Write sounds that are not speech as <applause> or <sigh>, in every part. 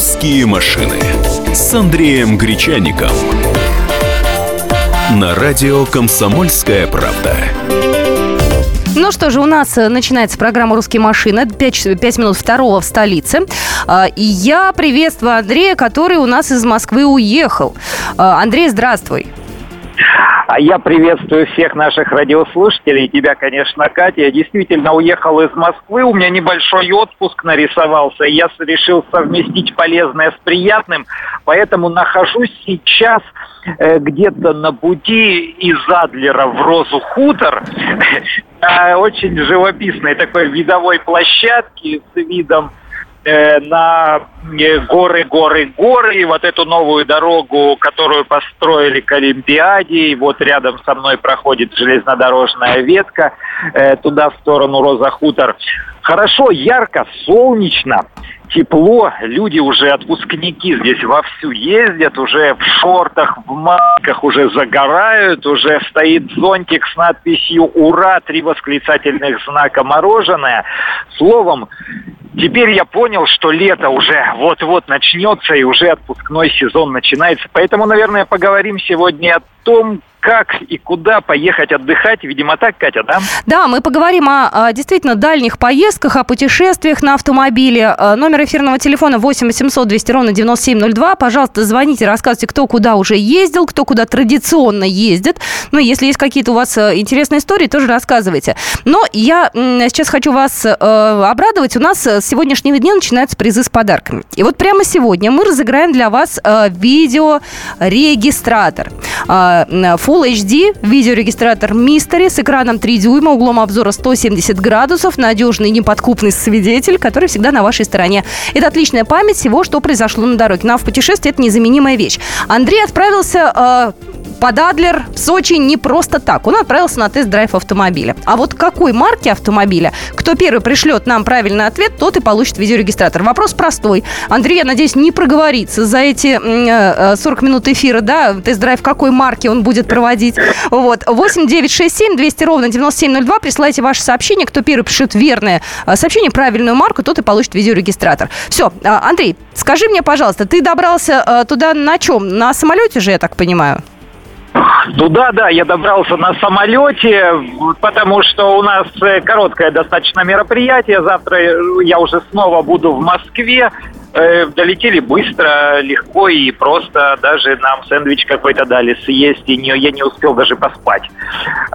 «Русские машины» с Андреем Гречаником. На радио «Комсомольская правда». Ну что же, у нас э, начинается программа «Русские машины». 5, 5 минут второго в столице. А, и я приветствую Андрея, который у нас из Москвы уехал. А, Андрей, здравствуй. А я приветствую всех наших радиослушателей, тебя, конечно, Катя. Я действительно уехал из Москвы, у меня небольшой отпуск нарисовался, и я решил совместить полезное с приятным, поэтому нахожусь сейчас э, где-то на пути из Адлера в Розу Хутор, <laughs> очень живописной такой видовой площадке с видом на э, горы, горы, горы, и вот эту новую дорогу, которую построили к Олимпиаде, и вот рядом со мной проходит железнодорожная ветка, э, туда в сторону Роза Хутор. Хорошо, ярко, солнечно, тепло, люди уже отпускники здесь вовсю ездят, уже в шортах, в масках уже загорают, уже стоит зонтик с надписью «Ура!» три восклицательных знака «Мороженое». Словом, Теперь я понял, что лето уже вот-вот начнется и уже отпускной сезон начинается. Поэтому, наверное, поговорим сегодня о том, как и куда поехать отдыхать. Видимо, так, Катя, да? Да, мы поговорим о, о действительно дальних поездках, о путешествиях на автомобиле. Э, номер эфирного телефона 8 800 200 ровно 9702. Пожалуйста, звоните, рассказывайте, кто куда уже ездил, кто куда традиционно ездит. Ну, если есть какие-то у вас э, интересные истории, тоже рассказывайте. Но я сейчас хочу вас э, обрадовать. У нас с сегодняшнего дня начинаются призы с подарками. И вот прямо сегодня мы разыграем для вас э, видеорегистратор. Э, Full HD, видеорегистратор Mystery с экраном 3 дюйма, углом обзора 170 градусов, надежный неподкупный свидетель, который всегда на вашей стороне. Это отличная память всего, что произошло на дороге. Нам в путешествии это незаменимая вещь. Андрей отправился э, под Адлер в Сочи не просто так. Он отправился на тест-драйв автомобиля. А вот какой марки автомобиля, кто первый пришлет нам правильный ответ, тот и получит видеорегистратор. Вопрос простой. Андрей, я надеюсь, не проговорится за эти 40 э, минут эфира, да, тест-драйв какой марки он будет проводить. Вот. 8 9 6 7 200 ровно 9702. Присылайте ваше сообщение. Кто первый пришлет верное э, сообщение, правильную марку, тот и получит видеорегистратор. Все. А, Андрей, скажи мне, пожалуйста, ты добрался э, туда на чем? На самолете же, я так понимаю? Туда, да, я добрался на самолете, потому что у нас э, короткое достаточно мероприятие. Завтра я уже снова буду в Москве. Э, долетели быстро, легко и просто. Даже нам сэндвич какой-то дали съесть, и не, я не успел даже поспать.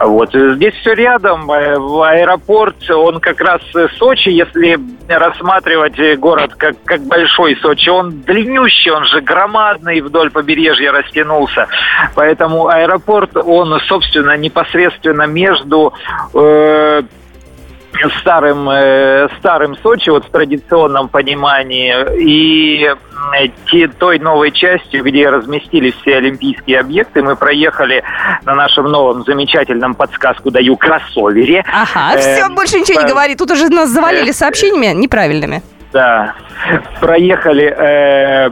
Вот. Здесь все рядом. Э, аэропорт, он как раз Сочи, если рассматривать город как, как большой Сочи, он длиннющий, он же громадный вдоль побережья растянулся. Поэтому аэропорт, он, собственно, непосредственно между э, старым, э, старым Сочи, вот в традиционном понимании, и те, той новой частью, где разместились все олимпийские объекты, мы проехали на нашем новом замечательном подсказку даю кроссовере. Ага, все, больше ничего не говори. Тут уже нас завалили э, сообщениями неправильными. Да. Проехали э,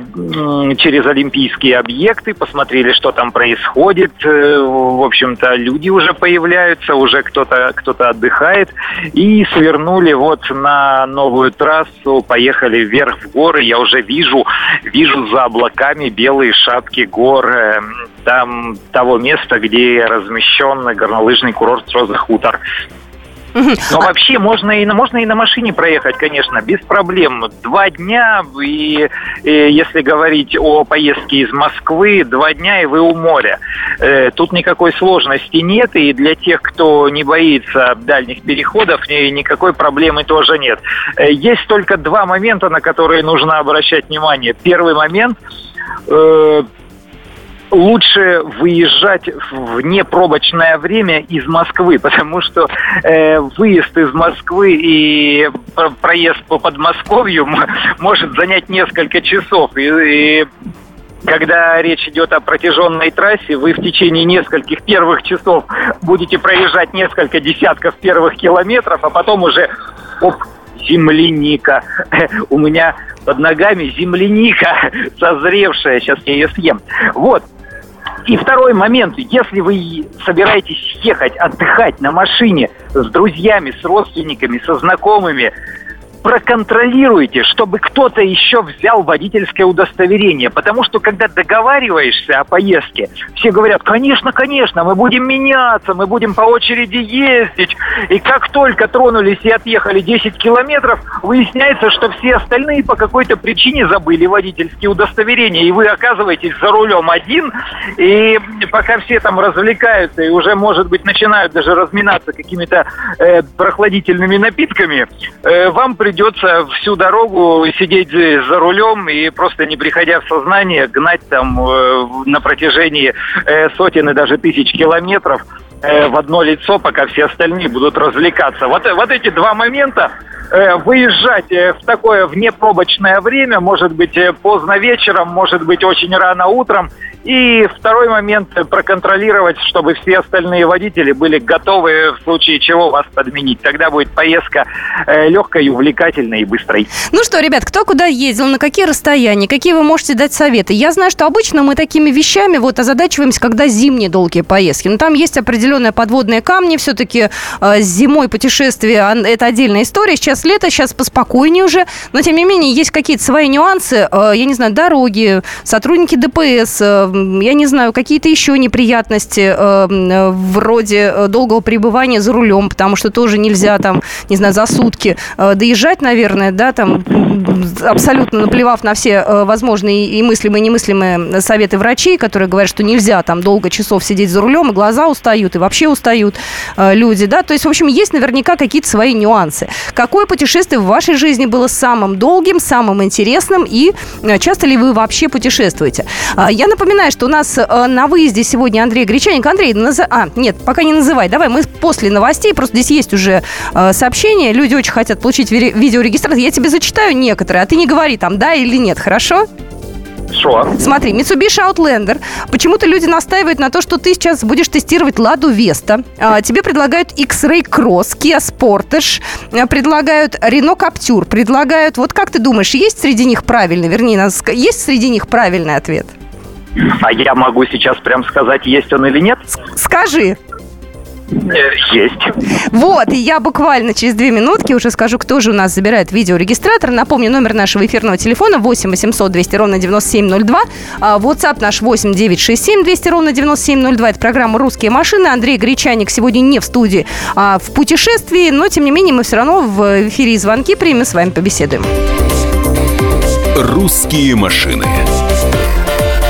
через олимпийские объекты, посмотрели, что там происходит. Э, в общем-то, люди уже появляются, уже кто-то кто отдыхает. И свернули вот на новую трассу, поехали вверх в горы. Я уже вижу, вижу за облаками белые шапки гор. Э, там того места, где размещен горнолыжный курорт Роза Хутор. Но вообще можно и, на, можно и на машине проехать, конечно, без проблем. Два дня, и, и если говорить о поездке из Москвы, два дня, и вы у моря. Э, тут никакой сложности нет, и для тех, кто не боится дальних переходов, ни, никакой проблемы тоже нет. Э, есть только два момента, на которые нужно обращать внимание. Первый момент э, лучше выезжать в непробочное время из Москвы, <laughs> потому что э, выезд из Москвы и проезд по Подмосковью может занять несколько часов. И, и когда речь идет о протяженной трассе, вы в течение нескольких первых часов будете проезжать несколько десятков первых километров, а потом уже оп, земляника. <laughs> У меня под ногами земляника <laughs> созревшая, сейчас я ее съем. Вот, и второй момент, если вы собираетесь ехать, отдыхать на машине с друзьями, с родственниками, со знакомыми, проконтролируйте, чтобы кто-то еще взял водительское удостоверение. Потому что, когда договариваешься о поездке, все говорят, конечно, конечно, мы будем меняться, мы будем по очереди ездить. И как только тронулись и отъехали 10 километров, выясняется, что все остальные по какой-то причине забыли водительские удостоверения. И вы оказываетесь за рулем один, и пока все там развлекаются и уже, может быть, начинают даже разминаться какими-то э, прохладительными напитками, э, вам придется всю дорогу сидеть за рулем и просто не приходя в сознание гнать там э, на протяжении э, сотен и даже тысяч километров э, в одно лицо, пока все остальные будут развлекаться. Вот, вот эти два момента э, выезжать э, в такое внепробочное время, может быть э, поздно вечером, может быть очень рано утром, и второй момент – проконтролировать, чтобы все остальные водители были готовы в случае чего вас подменить. Тогда будет поездка э, легкой, увлекательной и быстрой. Ну что, ребят, кто куда ездил, на какие расстояния, какие вы можете дать советы? Я знаю, что обычно мы такими вещами вот озадачиваемся, когда зимние долгие поездки. Но там есть определенные подводные камни. Все-таки э, зимой путешествие – это отдельная история. Сейчас лето, сейчас поспокойнее уже. Но, тем не менее, есть какие-то свои нюансы. Э, я не знаю, дороги, сотрудники ДПС, я не знаю, какие-то еще неприятности э, вроде э, долгого пребывания за рулем, потому что тоже нельзя там, не знаю, за сутки э, доезжать, наверное, да, там абсолютно наплевав на все возможные и мыслимые, и немыслимые советы врачей, которые говорят, что нельзя там долго часов сидеть за рулем, и глаза устают, и вообще устают люди, да, то есть, в общем, есть наверняка какие-то свои нюансы. Какое путешествие в вашей жизни было самым долгим, самым интересным, и часто ли вы вообще путешествуете? Я напоминаю, напоминаю, что у нас э, на выезде сегодня Андрей Гречаник. Андрей, наз... а, нет, пока не называй. Давай, мы после новостей, просто здесь есть уже э, сообщения. Люди очень хотят получить видеорегистратор. Я тебе зачитаю некоторые, а ты не говори там да или нет, хорошо? Хорошо. Смотри, Mitsubishi Outlander. Почему-то люди настаивают на то, что ты сейчас будешь тестировать Ладу Веста. А, тебе предлагают X-Ray Cross, Kia Sportage, а, предлагают Renault Captur, предлагают... Вот как ты думаешь, есть среди них правильный, вернее, есть среди них правильный ответ? А я могу сейчас прям сказать, есть он или нет? Скажи. Э, есть. Вот, и я буквально через две минутки уже скажу, кто же у нас забирает видеорегистратор. Напомню, номер нашего эфирного телефона 8 800 200 ровно 9702. А, WhatsApp наш 8 967 200 ровно 9702. Это программа «Русские машины». Андрей Гречаник сегодня не в студии, а в путешествии. Но, тем не менее, мы все равно в эфире звонки примем с вами побеседуем. «Русские машины»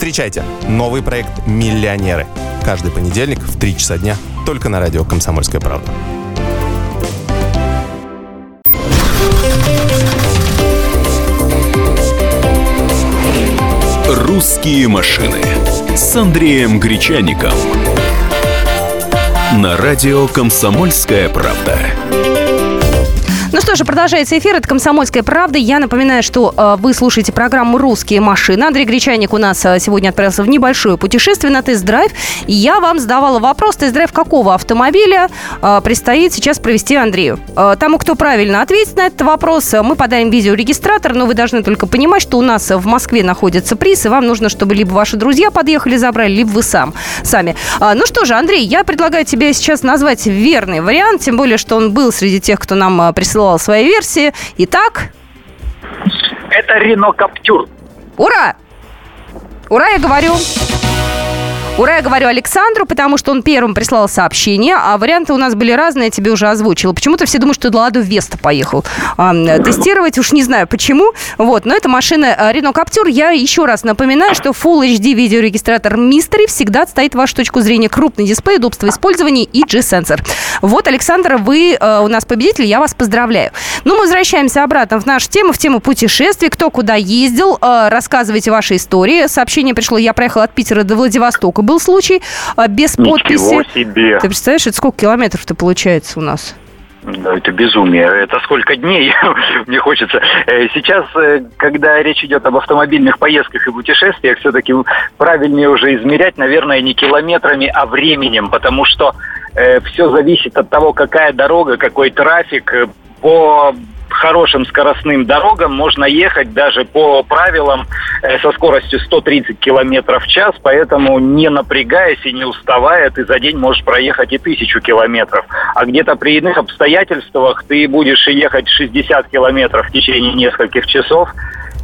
Встречайте новый проект «Миллионеры». Каждый понедельник в 3 часа дня только на радио «Комсомольская правда». «Русские машины» с Андреем Гречаником на радио «Комсомольская правда». Ну что же, продолжается эфир. Это «Комсомольская правда». Я напоминаю, что э, вы слушаете программу «Русские машины». Андрей Гречаник у нас э, сегодня отправился в небольшое путешествие на тест-драйв. И я вам задавала вопрос, тест-драйв какого автомобиля э, предстоит сейчас провести Андрею. Э, тому, кто правильно ответит на этот вопрос, э, мы подаем видеорегистратор, но вы должны только понимать, что у нас в Москве находится приз, и вам нужно, чтобы либо ваши друзья подъехали, забрали, либо вы сам, сами. Э, ну что же, Андрей, я предлагаю тебе сейчас назвать верный вариант, тем более, что он был среди тех, кто нам э, присылал присылал свои версии. Итак... Это Рено Каптюр. Ура! Ура, я говорю. Ура, я говорю Александру, потому что он первым прислал сообщение, а варианты у нас были разные, я тебе уже озвучила. Почему-то все думают, что Ладу Веста поехал а, тестировать, уж не знаю почему. Вот, но это машина Renault Captur. Я еще раз напоминаю, что Full HD видеорегистратор Mystery всегда отстоит вашу точку зрения. Крупный дисплей, удобство использования и G-сенсор. Вот, Александр, вы э, у нас победитель, я вас поздравляю. Ну, мы возвращаемся обратно в нашу тему, в тему путешествий. Кто куда ездил, э, рассказывайте ваши истории. Сообщение пришло, я проехала от Питера до Владивостока был случай а, без Ничего подписи. себе. Ты представляешь, это сколько километров-то получается у нас? Да, это безумие. Это сколько дней, <laughs> мне хочется. Э, сейчас, э, когда речь идет об автомобильных поездках и путешествиях, все-таки правильнее уже измерять, наверное, не километрами, а временем, потому что э, все зависит от того, какая дорога, какой трафик. Э, по хорошим скоростным дорогам можно ехать даже по правилам э, со скоростью 130 километров в час, поэтому не напрягаясь и не уставая, ты за день можешь проехать и тысячу километров. А где-то при иных обстоятельствах ты будешь ехать 60 километров в течение нескольких часов,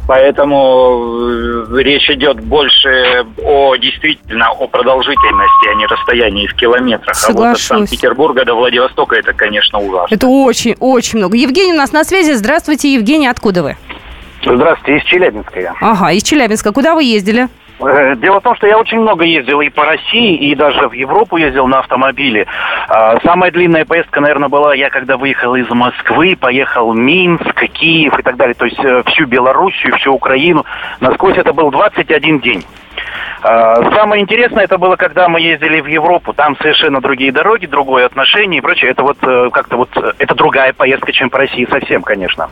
Поэтому э, речь идет больше о действительно о продолжительности, а не расстоянии в километрах. Соглашусь. А вот от Санкт-Петербурга до Владивостока это, конечно, ужасно. Это очень-очень много. Евгений у нас на связи. Здравствуйте, Евгений, откуда вы? Здравствуйте, из Челябинска я. Ага, из Челябинска. Куда вы ездили? Э, дело в том, что я очень много ездил и по России, и даже в Европу ездил на автомобиле. А, самая длинная поездка, наверное, была я, когда выехал из Москвы, поехал Минск, Киев и так далее. То есть э, всю Белоруссию, всю Украину. Насквозь это был 21 день. А, самое интересное это было, когда мы ездили в Европу. Там совершенно другие дороги, другое отношение и прочее. Это вот э, как-то вот, это другая поездка, чем по России совсем, конечно.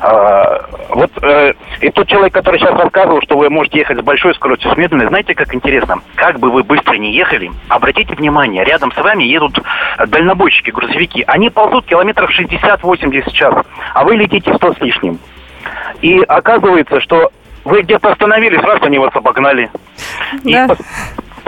А, вот э, и тот человек, который сейчас рассказывал, что вы можете ехать с большой скоростью, с медленной, знаете, как интересно? Как бы вы быстро не ехали, обратите внимание, рядом с вами едут дальнобойщики, грузовики. Они ползут километров 60-80 в час, а вы летите 100 с лишним. И оказывается, что вы где-то остановились, раз они вас обогнали. Да. И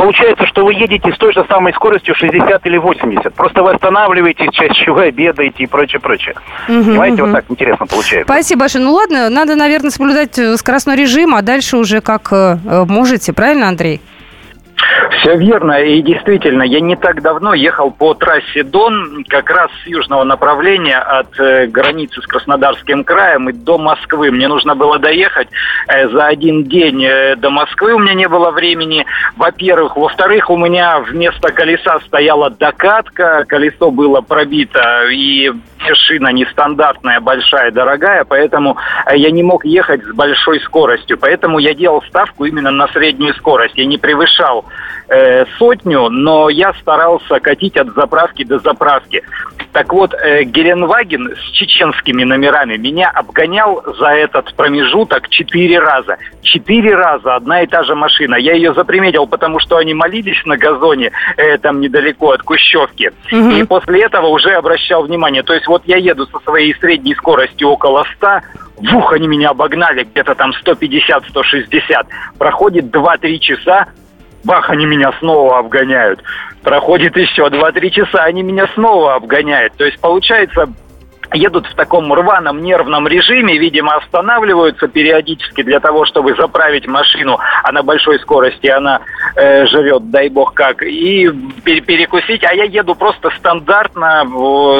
Получается, что вы едете с той же самой скоростью 60 или 80. Просто вы останавливаетесь, чаще всего обедаете и прочее, прочее. Мгм, Понимаете, мгм. вот так интересно получается. Спасибо большое. Ну ладно, надо, наверное, соблюдать э, скоростной режим, а дальше уже как э, э, можете, правильно, Андрей? Все верно. И действительно, я не так давно ехал по трассе Дон, как раз с южного направления от э, границы с Краснодарским краем и до Москвы. Мне нужно было доехать э, за один день э, до Москвы. У меня не было времени, во-первых. Во-вторых, у меня вместо колеса стояла докатка, колесо было пробито, и шина нестандартная, большая, дорогая, поэтому я не мог ехать с большой скоростью. Поэтому я делал ставку именно на среднюю скорость. Я не превышал э, сотню, но я старался катить от заправки до заправки. Так вот, э, Геленваген с чеченскими номерами меня обгонял за этот промежуток четыре раза. Четыре раза одна и та же машина. Я ее заприметил, потому что они молились на газоне, э, там недалеко от Кущевки. Мгм. И после этого уже обращал внимание. То есть вот я еду со своей средней скоростью около 100, вух, они меня обогнали, где-то там 150-160. Проходит 2-3 часа, бах, они меня снова обгоняют. Проходит еще 2-3 часа, они меня снова обгоняют. То есть получается, едут в таком рваном нервном режиме, видимо, останавливаются периодически для того, чтобы заправить машину, а на большой скорости она э, живет, дай бог как, и пер- перекусить. А я еду просто стандартно,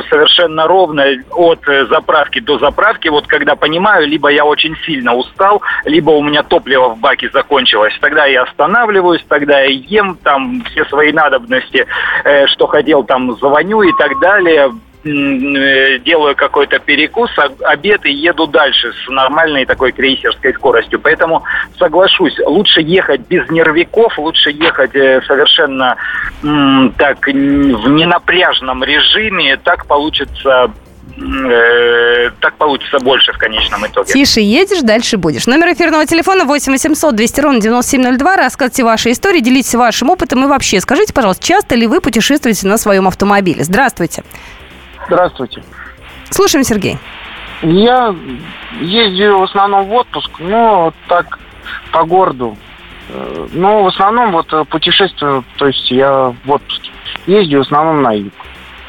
совершенно ровно от э, заправки до заправки. Вот когда понимаю, либо я очень сильно устал, либо у меня топливо в баке закончилось. Тогда я останавливаюсь, тогда я ем там все свои надобности, э, что хотел, там звоню и так далее делаю какой-то перекус, а- обед и еду дальше с нормальной такой крейсерской скоростью. Поэтому соглашусь, лучше ехать без нервиков, лучше ехать э, совершенно так в ненапряжном режиме, так получится э, так получится больше в конечном итоге. Тише едешь, дальше будешь. Номер эфирного телефона 8 800 200 ровно 9702. Рассказывайте ваши истории, делитесь вашим опытом и вообще скажите, пожалуйста, часто ли вы путешествуете на своем автомобиле? Здравствуйте. Здравствуйте. Слушаем, Сергей. Я ездию в основном в отпуск, но вот так по городу. Э, Но в основном вот э, путешествую, то есть я в отпуске. Ездию в основном на юг.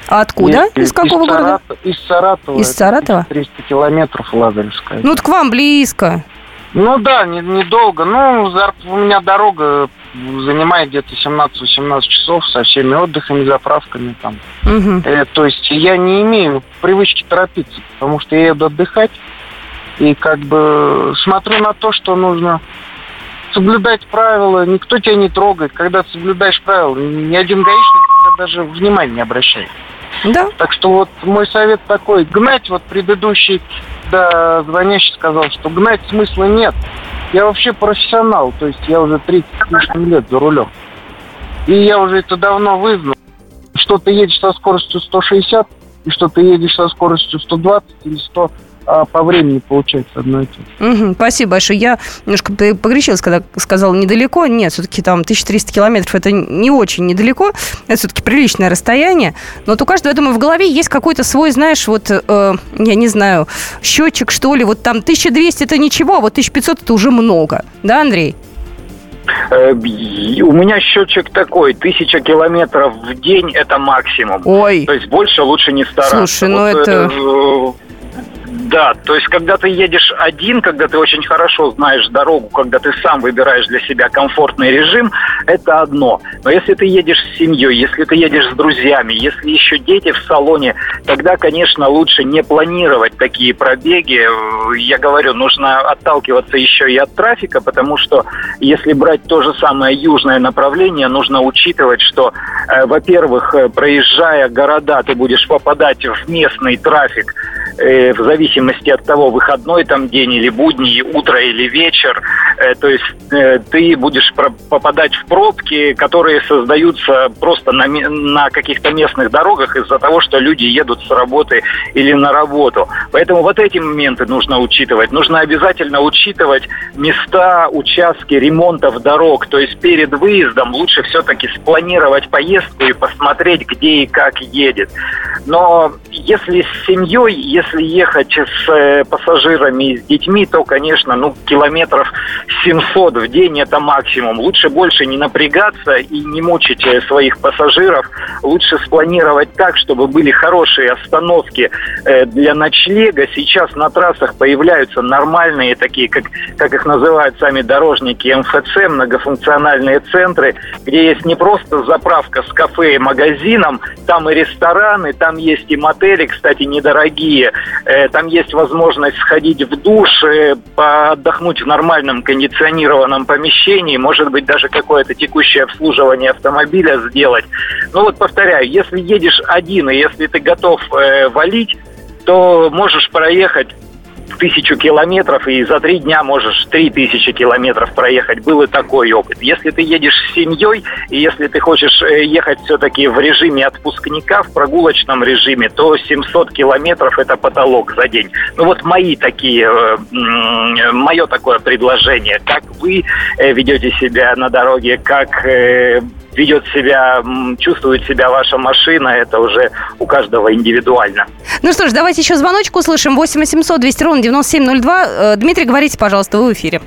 А откуда? Ездию Из какого города? Сарата- Из Саратова. Из Саратова? 300 километров Лазаревская. Ну, так к вам близко. Ну да, не- недолго. Ну, зар- у меня дорога занимает где-то 17-18 часов со всеми отдыхами, заправками там. Мгм. Э, то есть я не имею привычки торопиться, потому что я еду отдыхать и как бы смотрю на то, что нужно соблюдать правила, никто тебя не трогает. Когда соблюдаешь правила, ни один гаишник даже внимания не обращает. Да? Так что вот мой совет такой, гнать вот предыдущий, да, звонящий сказал, что гнать смысла нет. Я вообще профессионал, то есть я уже 30 с лишним лет за рулем. И я уже это давно вызнал. Что ты едешь со скоростью 160, и что ты едешь со скоростью 120 или 100 а по времени получается одно и то же. Угу, спасибо большое. Я немножко погречилась, когда сказала недалеко. Нет, все-таки там 1300 километров это не очень недалеко. Это все-таки приличное расстояние. Но вот у каждого, я думаю, в голове есть какой-то свой, знаешь, вот, э, я не знаю, счетчик, что ли. Вот там 1200 это ничего, а вот 1500 это уже много. Да, Андрей? Э, у меня счетчик такой, тысяча километров в день это максимум. Ой. То есть больше лучше не стараться. Слушай, ну вот, это... Да, то есть когда ты едешь один, когда ты очень хорошо знаешь дорогу, когда ты сам выбираешь для себя комфортный режим, это одно. Но если ты едешь с семьей, если ты едешь с друзьями, если еще дети в салоне, тогда, конечно, лучше не планировать такие пробеги. Я говорю, нужно отталкиваться еще и от трафика, потому что если брать то же самое южное направление, нужно учитывать, что, э, во-первых, э, проезжая города, ты будешь попадать в местный трафик, э, в зависимости от того, выходной там день или будний, утро или вечер. Э, то есть э, ты будешь попадать в пробки, которые создаются просто на, на каких-то местных дорогах из-за того, что люди едут с работы или на работу. Поэтому вот эти моменты нужно учитывать. Нужно обязательно учитывать места, участки ремонтов дорог. То есть перед выездом лучше все-таки спланировать поездку и посмотреть, где и как едет. Но если с семьей, если ехать с э, пассажирами и с детьми, то, конечно, ну, километров 700 в день это максимум. Лучше больше не напрягаться и не мучить э, своих пассажиров. Лучше спланировать так, чтобы были хорошие остановки э, для ночлега. Сейчас на трассах появляются нормальные такие, как, как их называют сами дорожники, МФЦ, многофункциональные центры, где есть не просто заправка с кафе и магазином, там и рестораны, там есть и мотели, кстати, недорогие. Э, там есть возможность сходить в душ, э, отдохнуть в нормальном кондиционированном помещении, может быть, даже какое-то текущее обслуживание автомобиля сделать. Ну вот повторяю, если едешь один, и если ты готов э, валить, то можешь проехать тысячу километров и за три дня можешь три тысячи километров проехать. Был и такой опыт. Если ты едешь с семьей, и если ты хочешь э, ехать все-таки в режиме отпускника, в прогулочном режиме, то 700 километров это потолок за день. Ну вот мои такие, э, мое такое предложение. Как вы э, ведете себя на дороге, как ведет себя, чувствует себя ваша машина, это уже у каждого индивидуально. Ну что ж, давайте еще звоночку услышим. 8 800 200 ровно 9702. Э, Дмитрий, говорите, пожалуйста, вы в эфире.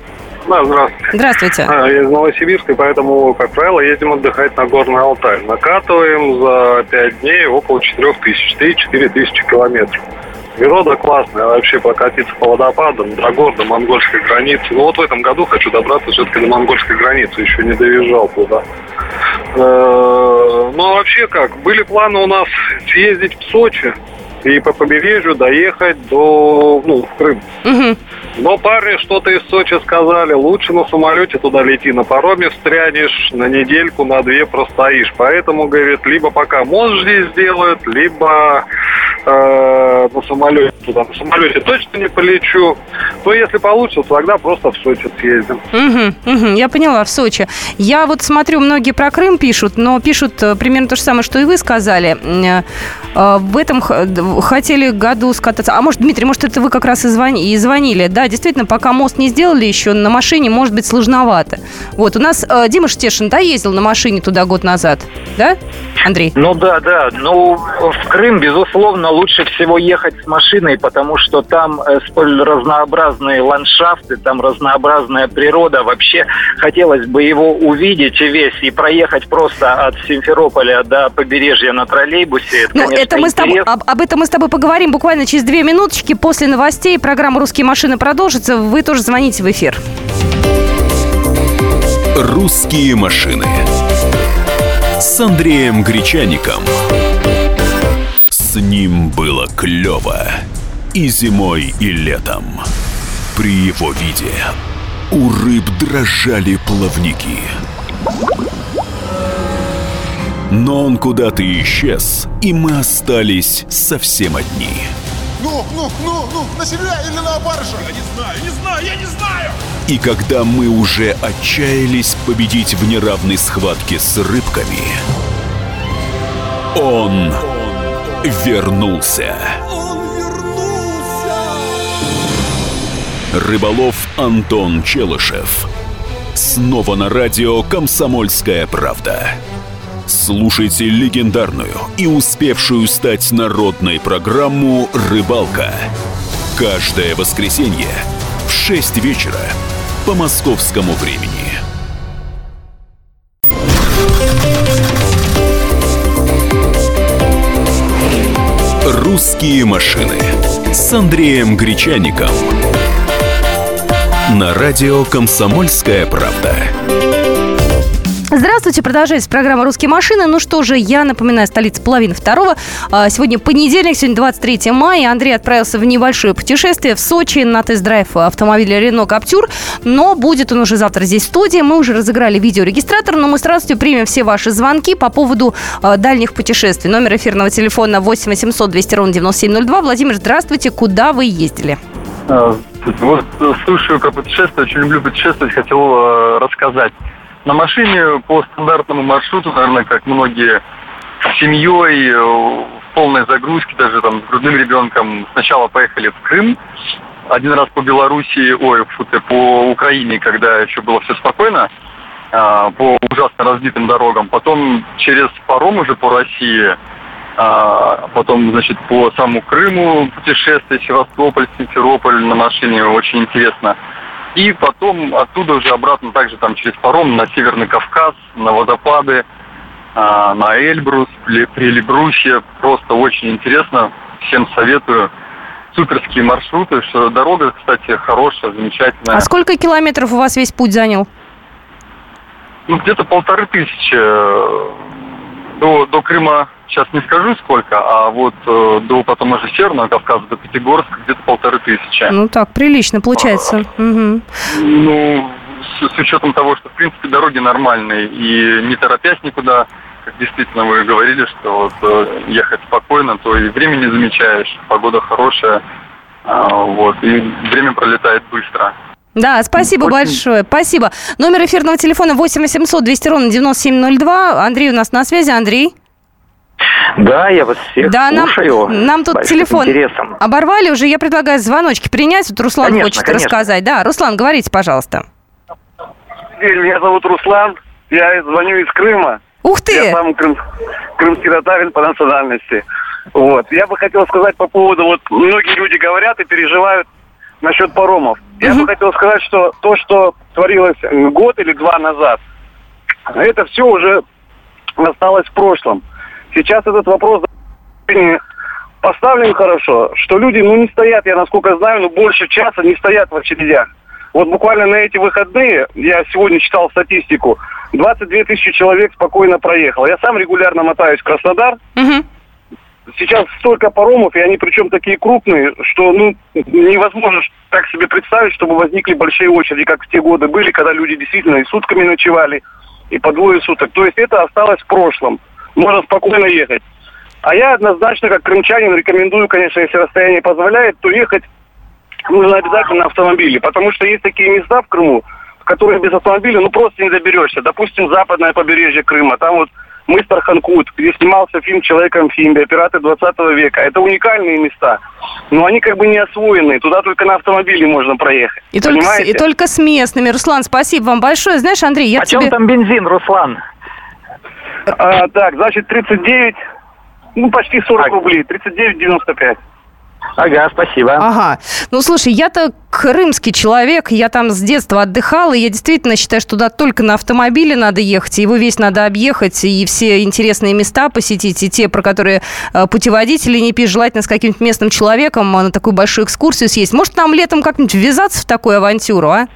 Да, здравствуйте. Здравствуйте. А, я из Новосибирска, и поэтому, как правило, ездим отдыхать на Горный Алтай. Накатываем за 5 дней около 4 тысяч, 3-4 тысячи километров. Природа классная, вообще прокатиться по водопадам, до гор, до монгольской границы. Ну, вот в этом году хочу добраться все-таки до монгольской границы, еще не доезжал туда. Э, ну, а вообще как, были планы у нас съездить в Сочи, и по побережью доехать до, ну, в Крым. Угу. Но парни что-то из Сочи сказали, лучше на самолете туда лети, на пароме встрянешь, на недельку, на две простоишь. Поэтому, говорит, либо пока мост здесь сделают, либо э, на самолете туда. На самолете точно не полечу. Но если получится, тогда просто в Сочи съездим. Угу, угу, я поняла, в Сочи. Я вот смотрю, многие про Крым пишут, но пишут э, примерно то же самое, что и вы сказали. Э, в этом хотели году скататься. А может, Дмитрий, может, это вы как раз и, звони, и звонили. Да, действительно, пока мост не сделали еще, на машине может быть сложновато. Вот, у нас э, Дима Штешин, да, ездил на машине туда год назад, да, Андрей? Ну да, да. Ну, в Крым, безусловно, лучше всего ехать с машиной, потому что там э, столь разнообразные ландшафты, там разнообразная природа. Вообще хотелось бы его увидеть весь и проехать просто от Симферополя до побережья на троллейбусе. Это, ну, конечно, это мы с тобой, об, об этом мы с тобой поговорим буквально через две минуточки. После новостей программа «Русские машины» продолжится. Вы тоже звоните в эфир. «Русские машины» с Андреем Гречаником. С ним было клево и зимой, и летом. При его виде у рыб дрожали плавники. Но он куда-то исчез, и мы остались совсем одни. Ну, ну, ну, ну, на себя или на баржу? Я не знаю, не знаю, я не знаю! И когда мы уже отчаялись победить в неравной схватке с рыбками, он вернулся. Рыболов Антон Челышев. Снова на радио «Комсомольская правда». Слушайте легендарную и успевшую стать народной программу «Рыбалка». Каждое воскресенье в 6 вечера по московскому времени. «Русские машины» с Андреем Гречаником. На радио «Комсомольская правда». Здравствуйте, продолжается программа «Русские машины». Ну что же, я напоминаю, столица половины второго. А, сегодня понедельник, сегодня 23 мая. Андрей отправился в небольшое путешествие в Сочи на тест-драйв автомобиля Renault Captur. Но будет он уже завтра здесь в студии. Мы уже разыграли видеорегистратор, но мы с радостью примем все ваши звонки по поводу а, дальних путешествий. Номер эфирного телефона 8 800 200 ровно 9702. Владимир, здравствуйте. Куда вы ездили? А, вот слушаю про путешествия, очень люблю путешествовать, хотел рассказать на машине по стандартному маршруту, наверное, как многие с семьей, э, в полной загрузке, даже там с грудным ребенком, сначала поехали в Крым, один раз по Белоруссии, ой, фу ты, по Украине, когда еще было все спокойно, а, по ужасно разбитым дорогам. Потом через паром уже по России, а, потом, значит, по самому Крыму путешествие, Севастополь, Симферополь на машине, очень интересно. И потом оттуда уже обратно также там через паром на Северный Кавказ, на водопады, а, на Эльбрус, Прилебрусье. Просто очень интересно. Всем советую. Суперские маршруты, что дорога, кстати, хорошая, замечательная. А сколько километров у вас весь путь занял? Ну, где-то полторы тысячи. До, до Крыма сейчас не скажу сколько, а вот э, до потом уже Северного Кавказа, до Пятигорска где-то полторы тысячи. Ну так, прилично получается. А, угу. Ну, с, с учетом того, что в принципе дороги нормальные и не торопясь никуда, как действительно вы говорили, что вот э, ехать спокойно, то и время не замечаешь, погода хорошая, э, вот, и время пролетает быстро. Да, спасибо Очень... большое. Спасибо. Номер эфирного телефона 8 800 200 ровно 9702. Андрей у нас на связи. Андрей. Да, я вас всех да, слушаю. Нам, нам тут телефон интересом. оборвали уже. Я предлагаю звоночки принять. Вот Руслан конечно, хочет конечно. рассказать. Да, Руслан, говорите, пожалуйста. Меня зовут Руслан. Я звоню из Крыма. Ух ты! Я сам крым, крымский татарин по национальности. Вот. Я бы хотел сказать по поводу, вот многие люди говорят и переживают насчет паромов. Я угу. бы хотел сказать, что то, что творилось год или два назад, это все уже осталось в прошлом. Сейчас этот вопрос поставлен хорошо, что люди, ну, не стоят, я насколько знаю, ну, больше часа не стоят в очередях. Вот буквально на эти выходные, я сегодня читал статистику, 22 тысячи человек спокойно проехал. Я сам регулярно мотаюсь в Краснодар. Угу. Сейчас столько паромов, и они причем такие крупные, что ну невозможно так себе представить, чтобы возникли большие очереди, как в те годы были, когда люди действительно и сутками ночевали, и по двое суток. То есть это осталось в прошлом можно спокойно ехать. А я однозначно, как крымчанин, рекомендую, конечно, если расстояние позволяет, то ехать нужно обязательно на автомобиле. Потому что есть такие места в Крыму, в которые без автомобиля ну просто не доберешься. Допустим, западное побережье Крыма. Там вот мыстер Ханкут, где снимался фильм «Человек-амфибия», «Пираты 20 века». Это уникальные места. Но они как бы не освоенные. Туда только на автомобиле можно проехать. И только, с, и только с местными. Руслан, спасибо вам большое. Знаешь, Андрей, я а тебе... чем там бензин, Руслан? А, так, значит, 39, ну, почти 40 так. рублей, 39,95. Ага, спасибо. Ага. Ну, слушай, я-то крымский человек, я там с детства отдыхала, и я действительно считаю, что туда только на автомобиле надо ехать, его весь надо объехать, и все интересные места посетить, и те, про которые э, путеводители не пишут, желательно с каким-то местным человеком а на такую большую экскурсию съесть. Может, нам летом как-нибудь ввязаться в такую авантюру, а?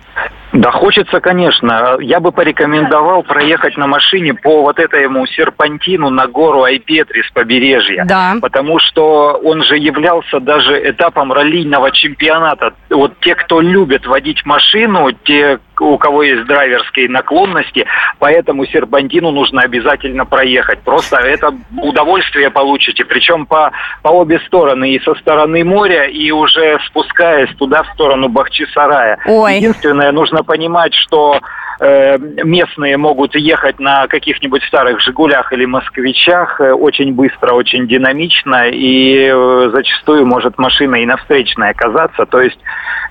Да, хочется, конечно. Я бы порекомендовал проехать на машине по вот этому серпантину на гору Айпетри с побережья. Да. Потому что он же являлся даже этапом раллийного чемпионата. Вот те, кто любит водить машину, те, у кого есть драйверские наклонности, по этому серпантину нужно обязательно проехать. Просто это удовольствие получите, причем по, по обе стороны, и со стороны моря, и уже спускаясь туда, в сторону Бахчисарая. Ой. Единственное, нужно понимать, что местные могут ехать на каких-нибудь старых «Жигулях» или «Москвичах» э, очень быстро, очень динамично, и э, зачастую может машина и на встречной оказаться. То есть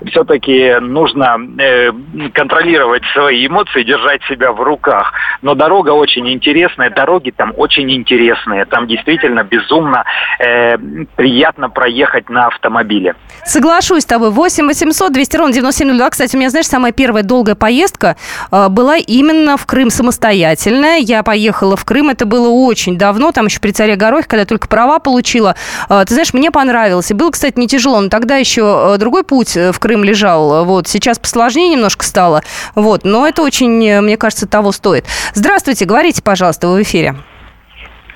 все-таки нужно э, контролировать свои эмоции, держать себя в руках. Но дорога очень интересная, дороги там очень интересные. Там действительно безумно э, приятно проехать на автомобиле. Соглашусь с тобой. 8 800 200 ровно 9702. Кстати, у меня, знаешь, самая первая долгая поездка э, была именно в Крым самостоятельная. Я поехала в Крым, это было очень давно, там еще при царе Горохе, когда только права получила. Э, ты знаешь, мне понравилось. И было, кстати, не тяжело, но тогда еще э, другой путь в Крым лежал. Вот, сейчас посложнее немножко стало. Вот, но это очень, мне кажется, того стоит. Здравствуйте, говорите, пожалуйста, вы в эфире.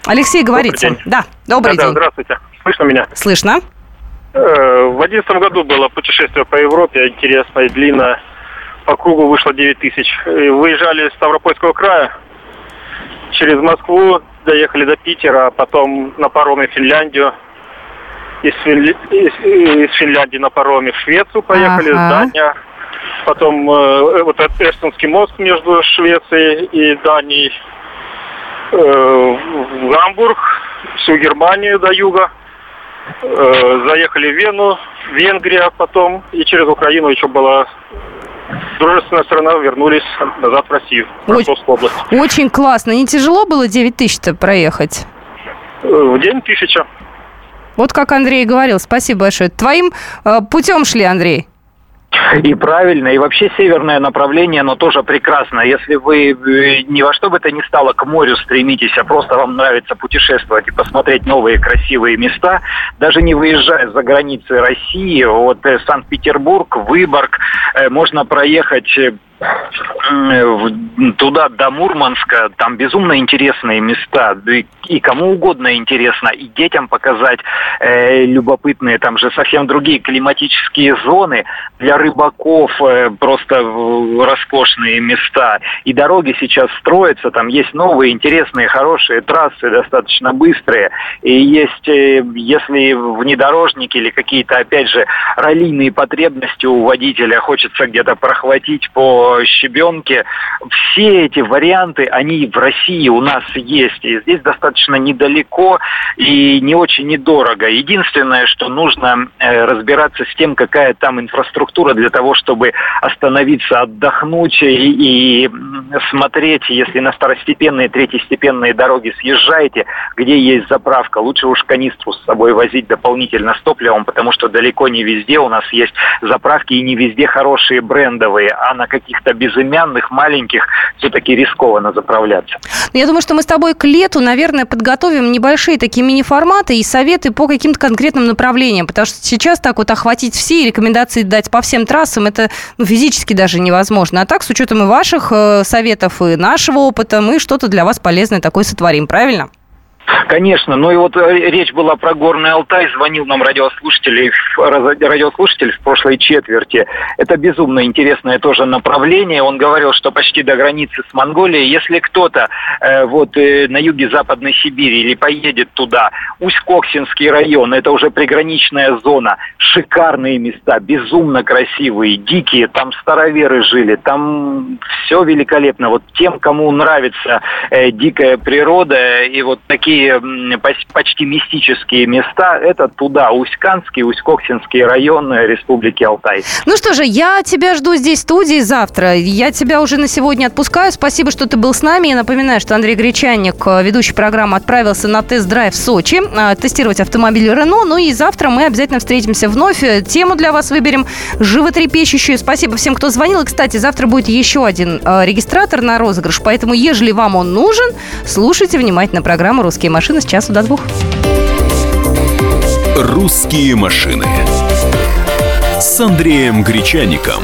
Алексей, говорите. Добрый день. Да, добрый да, день. Да, здравствуйте. Слышно меня? Слышно. Э, в одиннадцатом году было путешествие по Европе, интересное, длинное. По кругу вышло 9 тысяч. Выезжали из Ставропольского края через Москву, доехали до Питера, а потом на пароме в Финляндию. Из, Финли... из, Финляндии на пароме в Швецию поехали, ага. Дания. Потом э, вот этот Эстонский мост между Швецией и Данией. Э, в Гамбург, всю Германию до юга. Э, заехали в Вену, Венгрия потом, и через Украину еще была дружественная страна, вернулись назад в Россию, в Ростовскую область. Очень классно. Не тяжело было 9 тысяч-то проехать? Э, в день тысяча. Вот как Андрей говорил, спасибо большое. Твоим э, путем шли, Андрей? И правильно, и вообще северное направление, оно тоже прекрасно. Если вы э, ни во что бы то ни стало к морю стремитесь, а просто вам нравится путешествовать и посмотреть новые красивые места, даже не выезжая за границы России, вот э, Санкт-Петербург, Выборг, э, можно проехать туда, до Мурманска, там безумно интересные места, и кому угодно интересно, и детям показать э, любопытные, там же совсем другие климатические зоны, для рыбаков э, просто роскошные места, и дороги сейчас строятся, там есть новые, интересные, хорошие трассы, достаточно быстрые, и есть, э, если внедорожники или какие-то, опять же, раллийные потребности у водителя, хочется где-то прохватить по щебенке. Все эти варианты, они в России у нас есть. И здесь достаточно недалеко и не очень недорого. Единственное, что нужно э, разбираться с тем, какая там инфраструктура для того, чтобы остановиться, отдохнуть и, и смотреть, если на второстепенные, третьестепенные дороги съезжаете, где есть заправка. Лучше уж канистру с собой возить дополнительно с топливом, потому что далеко не везде у нас есть заправки и не везде хорошие брендовые, а на каких каких-то безымянных, маленьких, все-таки рискованно заправляться. Ну, я думаю, что мы с тобой к лету, наверное, подготовим небольшие такие мини-форматы и советы по каким-то конкретным направлениям, потому что сейчас так вот охватить все и рекомендации дать по всем трассам, это ну, физически даже невозможно. А так, с учетом и ваших э, советов, и нашего опыта, мы что-то для вас полезное такое сотворим, правильно? Конечно, ну и вот э, речь была про Горный Алтай, звонил нам радиослушатель, радиослушатель в прошлой четверти. Это безумно интересное тоже направление. Он говорил, что почти до границы с Монголией, если кто-то э, вот э, на юге Западной Сибири или поедет туда, Усть-Коксинский район, это уже приграничная зона, шикарные места, безумно красивые, дикие, там староверы жили, там все великолепно. Вот тем, кому нравится э, дикая природа и вот такие такие почти мистические места, это туда, Усть-Канский, Усть-Коксинский район Республики Алтай. Ну что же, я тебя жду здесь в студии завтра. Я тебя уже на сегодня отпускаю. Спасибо, что ты был с нами. Я напоминаю, что Андрей Гречанник, э, ведущий программы, отправился на тест-драйв в Сочи, э, тестировать автомобиль Рено. Ну и завтра мы обязательно встретимся вновь. Э, тему для вас выберем животрепещущую. Спасибо всем, кто звонил. И, кстати, завтра будет еще один регистратор на розыгрыш. Поэтому, ежели вам он нужен, слушайте внимательно программу «Русский «Русские машины» с часу до двух. «Русские машины» с Андреем Гречаником.